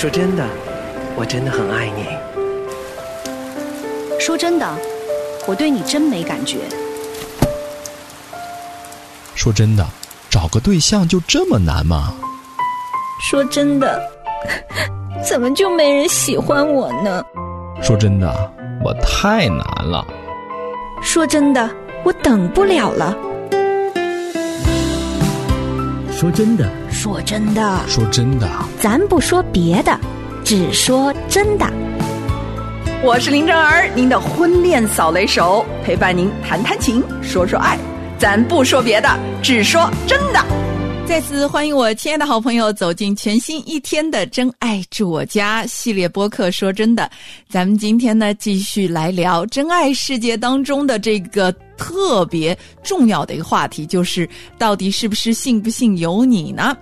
说真的，我真的很爱你。说真的，我对你真没感觉。说真的，找个对象就这么难吗？说真的，怎么就没人喜欢我呢？说真的，我太难了。说真的，我等不了了。说真的，说真的，说真的，咱不说别的，只说真的。我是林正儿，您的婚恋扫雷手，陪伴您谈谈情，说说爱。咱不说别的，只说真的。再次欢迎我亲爱的好朋友走进全新一天的《真爱住我家》系列播客。说真的，咱们今天呢继续来聊真爱世界当中的这个特别重要的一个话题，就是到底是不是信不信由你呢？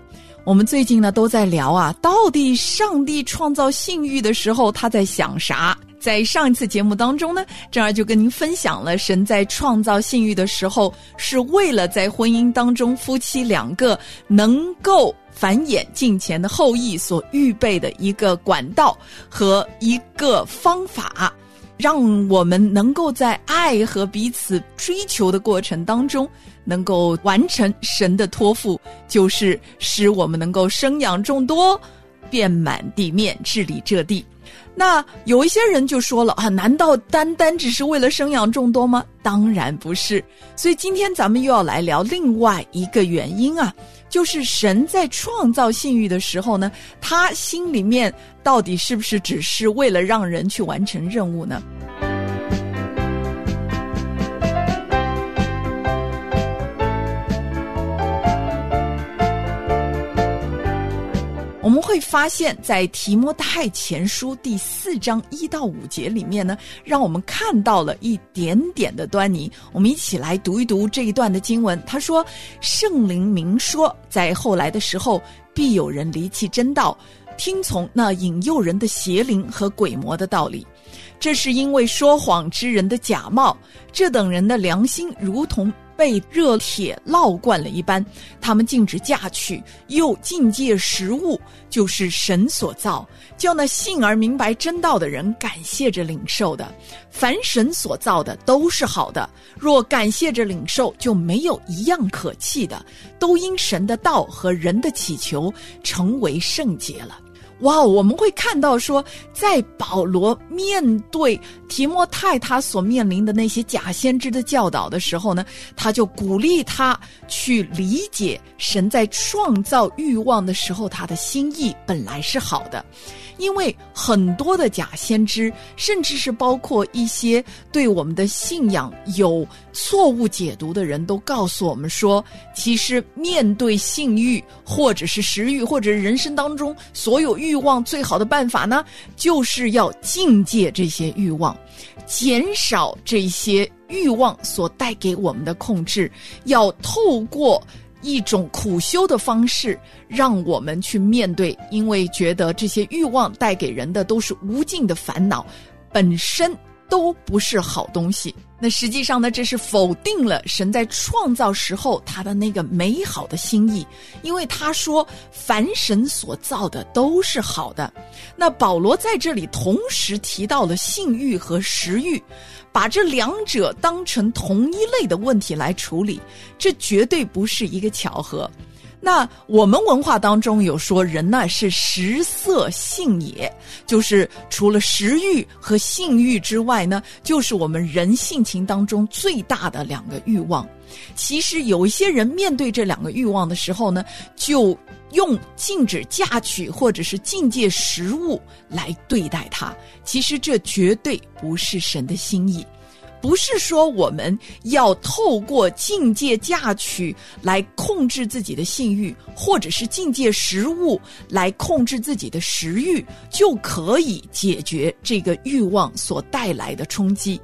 我们最近呢都在聊啊，到底上帝创造性欲的时候他在想啥？在上一次节目当中呢，正儿就跟您分享了神在创造性欲的时候，是为了在婚姻当中夫妻两个能够繁衍近前的后裔所预备的一个管道和一个方法，让我们能够在爱和彼此追求的过程当中，能够完成神的托付，就是使我们能够生养众多，遍满地面，治理这地。那有一些人就说了啊，难道单单只是为了生养众多吗？当然不是。所以今天咱们又要来聊另外一个原因啊，就是神在创造性欲的时候呢，他心里面到底是不是只是为了让人去完成任务呢？我们会发现，在提摩太前书第四章一到五节里面呢，让我们看到了一点点的端倪。我们一起来读一读这一段的经文。他说：“圣灵明说，在后来的时候，必有人离弃真道，听从那引诱人的邪灵和鬼魔的道理。这是因为说谎之人的假冒，这等人的良心如同……”被热铁烙惯了一般，他们禁止嫁娶，又禁戒食物，就是神所造，叫那信而明白真道的人感谢着领受的。凡神所造的都是好的，若感谢着领受，就没有一样可弃的，都因神的道和人的祈求成为圣洁了。哇，我们会看到说，在保罗面对提摩太他所面临的那些假先知的教导的时候呢，他就鼓励他去理解神在创造欲望的时候，他的心意本来是好的。因为很多的假先知，甚至是包括一些对我们的信仰有错误解读的人，都告诉我们说，其实面对性欲，或者是食欲，或者是人生当中所有欲望，最好的办法呢，就是要境界这些欲望，减少这些欲望所带给我们的控制，要透过。一种苦修的方式，让我们去面对，因为觉得这些欲望带给人的都是无尽的烦恼，本身都不是好东西。那实际上呢，这是否定了神在创造时候他的那个美好的心意，因为他说凡神所造的都是好的。那保罗在这里同时提到了性欲和食欲。把这两者当成同一类的问题来处理，这绝对不是一个巧合。那我们文化当中有说，人呢是食色性也，就是除了食欲和性欲之外呢，就是我们人性情当中最大的两个欲望。其实有一些人面对这两个欲望的时候呢，就用禁止嫁娶或者是禁戒食物来对待它。其实这绝对不是神的心意。不是说我们要透过境界嫁娶来控制自己的性欲，或者是境界食物来控制自己的食欲，就可以解决这个欲望所带来的冲击。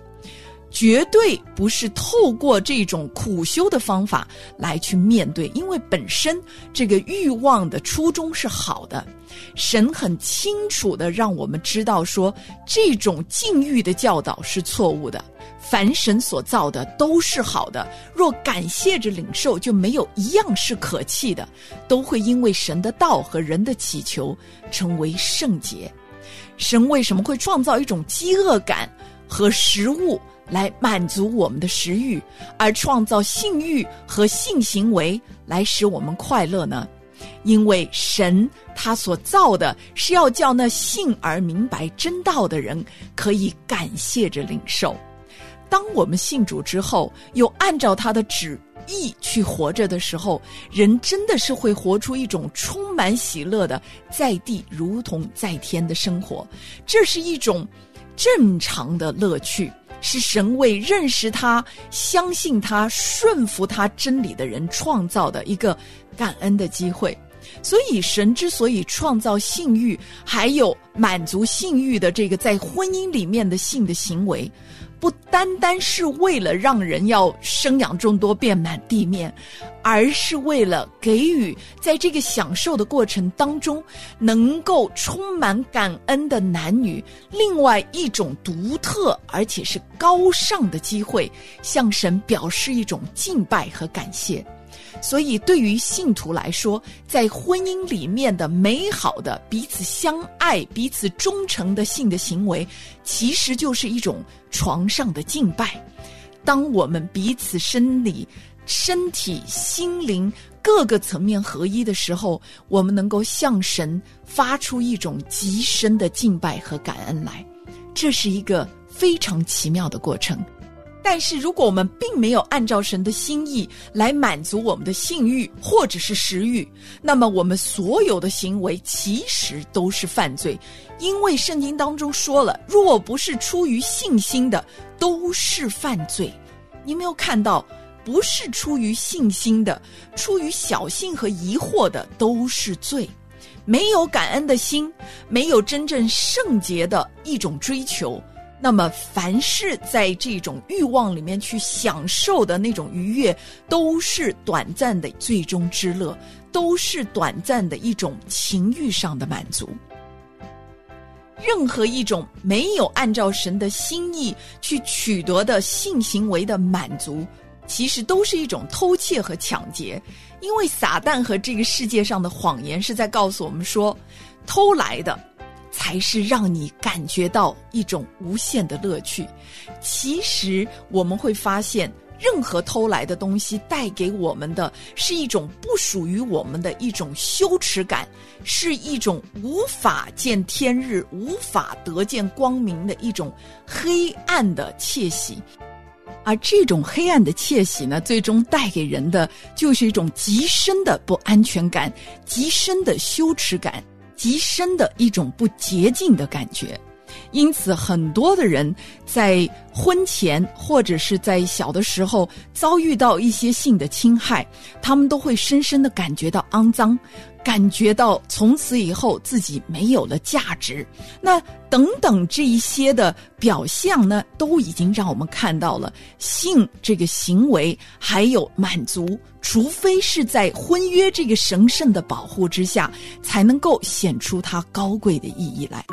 绝对不是透过这种苦修的方法来去面对，因为本身这个欲望的初衷是好的。神很清楚的让我们知道，说这种禁欲的教导是错误的。凡神所造的都是好的，若感谢着领受，就没有一样是可弃的，都会因为神的道和人的祈求成为圣洁。神为什么会创造一种饥饿感和食物来满足我们的食欲，而创造性欲和性行为来使我们快乐呢？因为神他所造的是要叫那信而明白真道的人可以感谢着领受。当我们信主之后，又按照他的旨意去活着的时候，人真的是会活出一种充满喜乐的在地如同在天的生活。这是一种正常的乐趣，是神为认识他、相信他、顺服他真理的人创造的一个感恩的机会。所以，神之所以创造性欲，还有满足性欲的这个在婚姻里面的性的行为。不单单是为了让人要生养众多、遍满地面，而是为了给予在这个享受的过程当中，能够充满感恩的男女另外一种独特而且是高尚的机会，向神表示一种敬拜和感谢。所以，对于信徒来说，在婚姻里面的美好的彼此相爱、彼此忠诚的性的行为，其实就是一种床上的敬拜。当我们彼此生理、身体、心灵各个层面合一的时候，我们能够向神发出一种极深的敬拜和感恩来。这是一个非常奇妙的过程。但是，如果我们并没有按照神的心意来满足我们的性欲或者是食欲，那么我们所有的行为其实都是犯罪，因为圣经当中说了，若不是出于信心的，都是犯罪。你没有看到，不是出于信心的，出于小信和疑惑的，都是罪。没有感恩的心，没有真正圣洁的一种追求。那么，凡是在这种欲望里面去享受的那种愉悦，都是短暂的最终之乐，都是短暂的一种情欲上的满足。任何一种没有按照神的心意去取得的性行为的满足，其实都是一种偷窃和抢劫。因为撒旦和这个世界上的谎言是在告诉我们说，偷来的。才是让你感觉到一种无限的乐趣。其实我们会发现，任何偷来的东西带给我们的是一种不属于我们的一种羞耻感，是一种无法见天日、无法得见光明的一种黑暗的窃喜。而这种黑暗的窃喜呢，最终带给人的就是一种极深的不安全感、极深的羞耻感。极深的一种不洁净的感觉，因此很多的人在婚前或者是在小的时候遭遇到一些性的侵害，他们都会深深的感觉到肮脏。感觉到从此以后自己没有了价值，那等等这一些的表象呢，都已经让我们看到了性这个行为还有满足，除非是在婚约这个神圣的保护之下，才能够显出它高贵的意义来。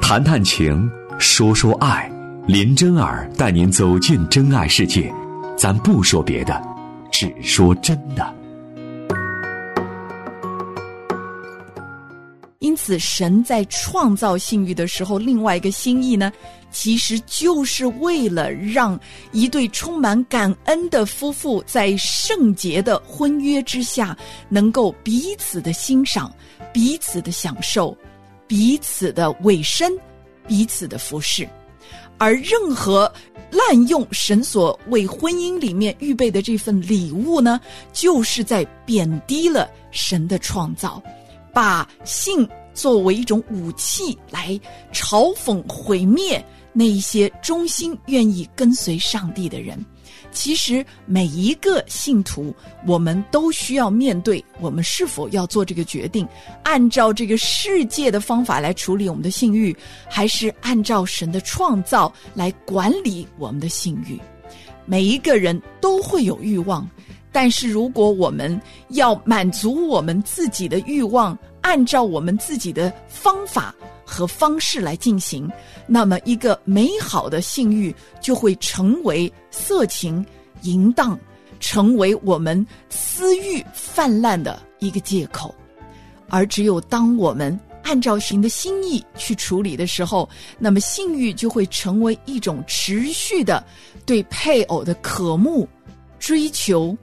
谈谈情，说说爱，林真儿带您走进真爱世界，咱不说别的，只说真的。因此，神在创造性欲的时候，另外一个心意呢，其实就是为了让一对充满感恩的夫妇在圣洁的婚约之下，能够彼此的欣赏、彼此的享受、彼此的委身、彼此的服侍。而任何滥用神所为婚姻里面预备的这份礼物呢，就是在贬低了神的创造。把性作为一种武器来嘲讽毁灭那一些忠心愿意跟随上帝的人，其实每一个信徒，我们都需要面对我们是否要做这个决定，按照这个世界的方法来处理我们的性欲，还是按照神的创造来管理我们的性欲。每一个人都会有欲望，但是如果我们要满足我们自己的欲望，按照我们自己的方法和方式来进行，那么一个美好的性欲就会成为色情、淫荡，成为我们私欲泛滥的一个借口。而只有当我们按照神的心意去处理的时候，那么性欲就会成为一种持续的对配偶的渴慕、追求、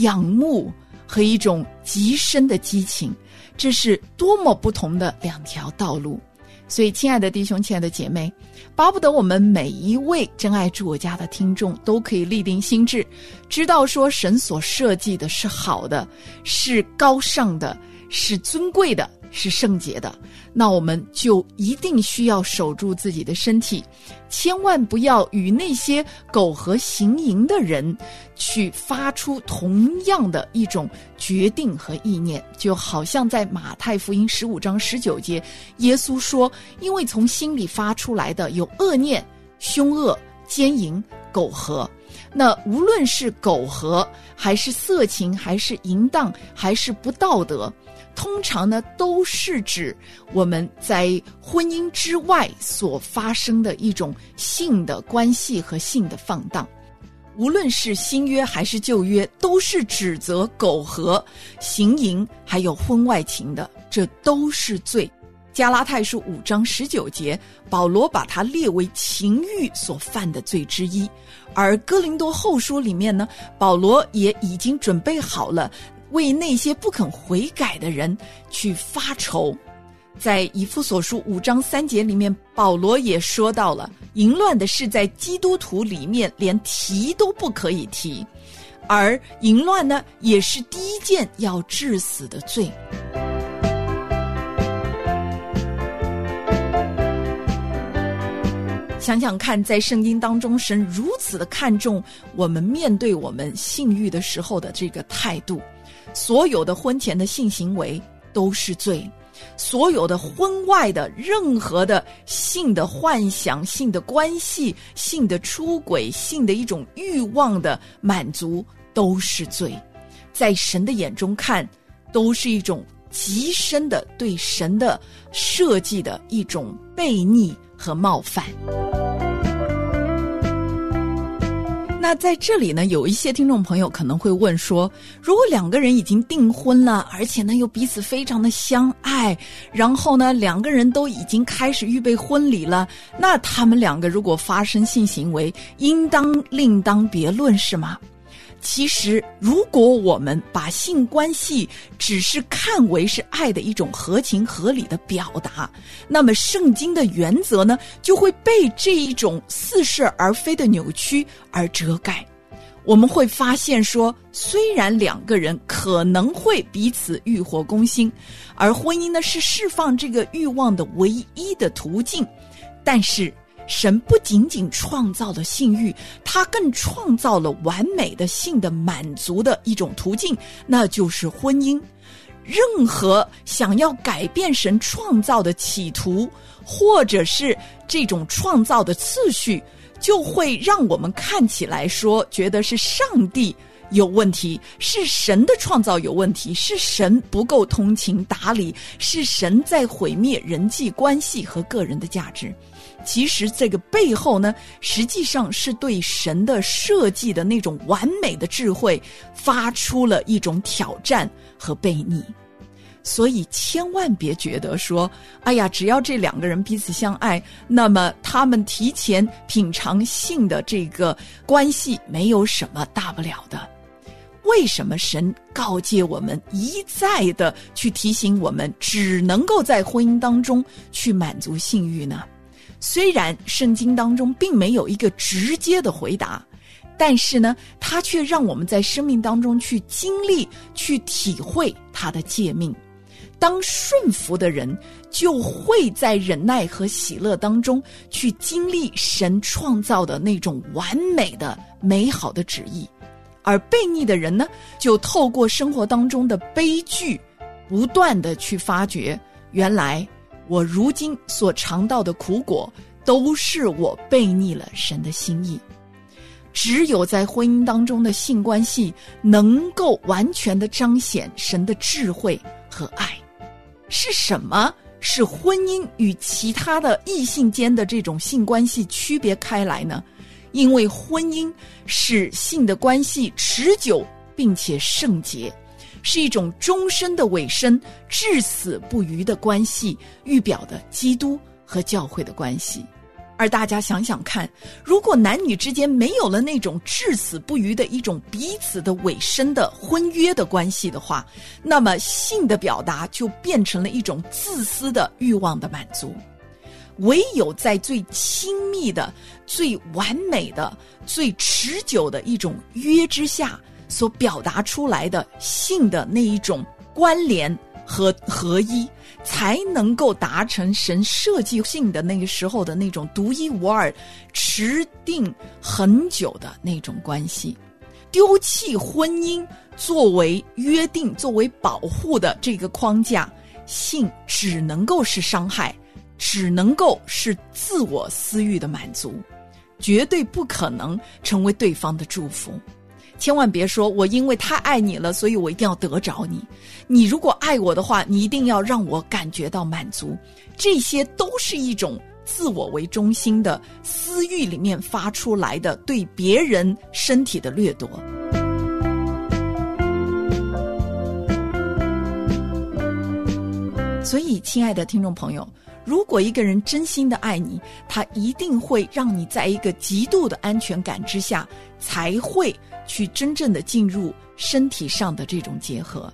仰慕和一种极深的激情。这是多么不同的两条道路！所以，亲爱的弟兄、亲爱的姐妹，巴不得我们每一位真爱住我家的听众都可以立定心智，知道说神所设计的是好的，是高尚的，是尊贵的。是圣洁的，那我们就一定需要守住自己的身体，千万不要与那些苟合行淫的人去发出同样的一种决定和意念。就好像在马太福音十五章十九节，耶稣说：“因为从心里发出来的有恶念、凶恶、奸淫、苟合。那无论是苟合，还是色情，还是淫荡，还是不道德。”通常呢，都是指我们在婚姻之外所发生的一种性的关系和性的放荡。无论是新约还是旧约，都是指责苟合、行淫还有婚外情的，这都是罪。加拉太书五章十九节，保罗把它列为情欲所犯的罪之一。而哥林多后书里面呢，保罗也已经准备好了。为那些不肯悔改的人去发愁，在以弗所书五章三节里面，保罗也说到了淫乱的事，在基督徒里面连提都不可以提，而淫乱呢，也是第一件要致死的罪。想想看，在圣经当中，神如此的看重我们面对我们性欲的时候的这个态度。所有的婚前的性行为都是罪，所有的婚外的任何的性的幻想、性的关系、性的出轨、性的一种欲望的满足都是罪，在神的眼中看，都是一种极深的对神的设计的一种悖逆和冒犯。那在这里呢，有一些听众朋友可能会问说：如果两个人已经订婚了，而且呢又彼此非常的相爱，然后呢两个人都已经开始预备婚礼了，那他们两个如果发生性行为，应当另当别论，是吗？其实，如果我们把性关系只是看为是爱的一种合情合理的表达，那么圣经的原则呢，就会被这一种似是而非的扭曲而遮盖。我们会发现说，虽然两个人可能会彼此欲火攻心，而婚姻呢是释放这个欲望的唯一的途径，但是。神不仅仅创造了性欲，他更创造了完美的性的满足的一种途径，那就是婚姻。任何想要改变神创造的企图，或者是这种创造的次序，就会让我们看起来说，觉得是上帝有问题，是神的创造有问题，是神不够通情达理，是神在毁灭人际关系和个人的价值。其实这个背后呢，实际上是对神的设计的那种完美的智慧发出了一种挑战和悖逆，所以千万别觉得说，哎呀，只要这两个人彼此相爱，那么他们提前品尝性的这个关系没有什么大不了的。为什么神告诫我们一再的去提醒我们，只能够在婚姻当中去满足性欲呢？虽然圣经当中并没有一个直接的回答，但是呢，它却让我们在生命当中去经历、去体会它的诫命。当顺服的人，就会在忍耐和喜乐当中去经历神创造的那种完美的、美好的旨意；而悖逆的人呢，就透过生活当中的悲剧，不断的去发掘，原来我如今所尝到的苦果，都是我背逆了神的心意。只有在婚姻当中的性关系，能够完全的彰显神的智慧和爱。是什么使婚姻与其他的异性间的这种性关系区别开来呢？因为婚姻使性的关系持久并且圣洁，是一种终身的委身、至死不渝的关系，预表的基督和教会的关系。而大家想想看，如果男女之间没有了那种至死不渝的一种彼此的委身的婚约的关系的话，那么性的表达就变成了一种自私的欲望的满足。唯有在最亲密的、最完美的、最持久的一种约之下，所表达出来的性的那一种关联。和合一，才能够达成神设计性的那个时候的那种独一无二、持定很久的那种关系。丢弃婚姻作为约定、作为保护的这个框架，性只能够是伤害，只能够是自我私欲的满足，绝对不可能成为对方的祝福。千万别说，我因为太爱你了，所以我一定要得着你。你如果爱我的话，你一定要让我感觉到满足。这些都是一种自我为中心的私欲里面发出来的对别人身体的掠夺。所以，亲爱的听众朋友，如果一个人真心的爱你，他一定会让你在一个极度的安全感之下，才会。去真正的进入身体上的这种结合，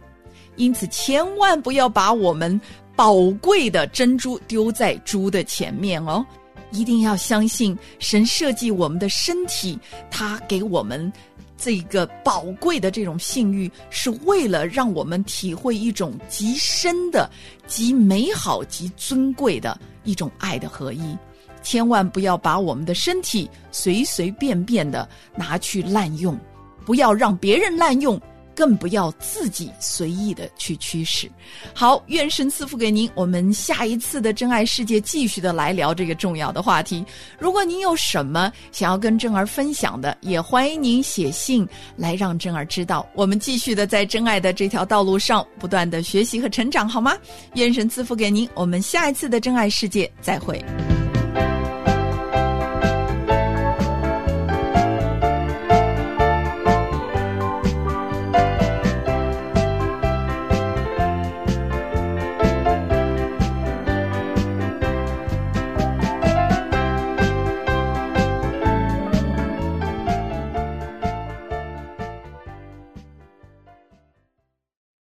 因此千万不要把我们宝贵的珍珠丢在猪的前面哦！一定要相信神设计我们的身体，他给我们这个宝贵的这种性欲，是为了让我们体会一种极深的、极美好、极尊贵的一种爱的合一。千万不要把我们的身体随随便便的拿去滥用。不要让别人滥用，更不要自己随意的去驱使。好，愿神赐福给您。我们下一次的真爱世界继续的来聊这个重要的话题。如果您有什么想要跟真儿分享的，也欢迎您写信来让真儿知道。我们继续的在真爱的这条道路上不断的学习和成长，好吗？愿神赐福给您。我们下一次的真爱世界再会。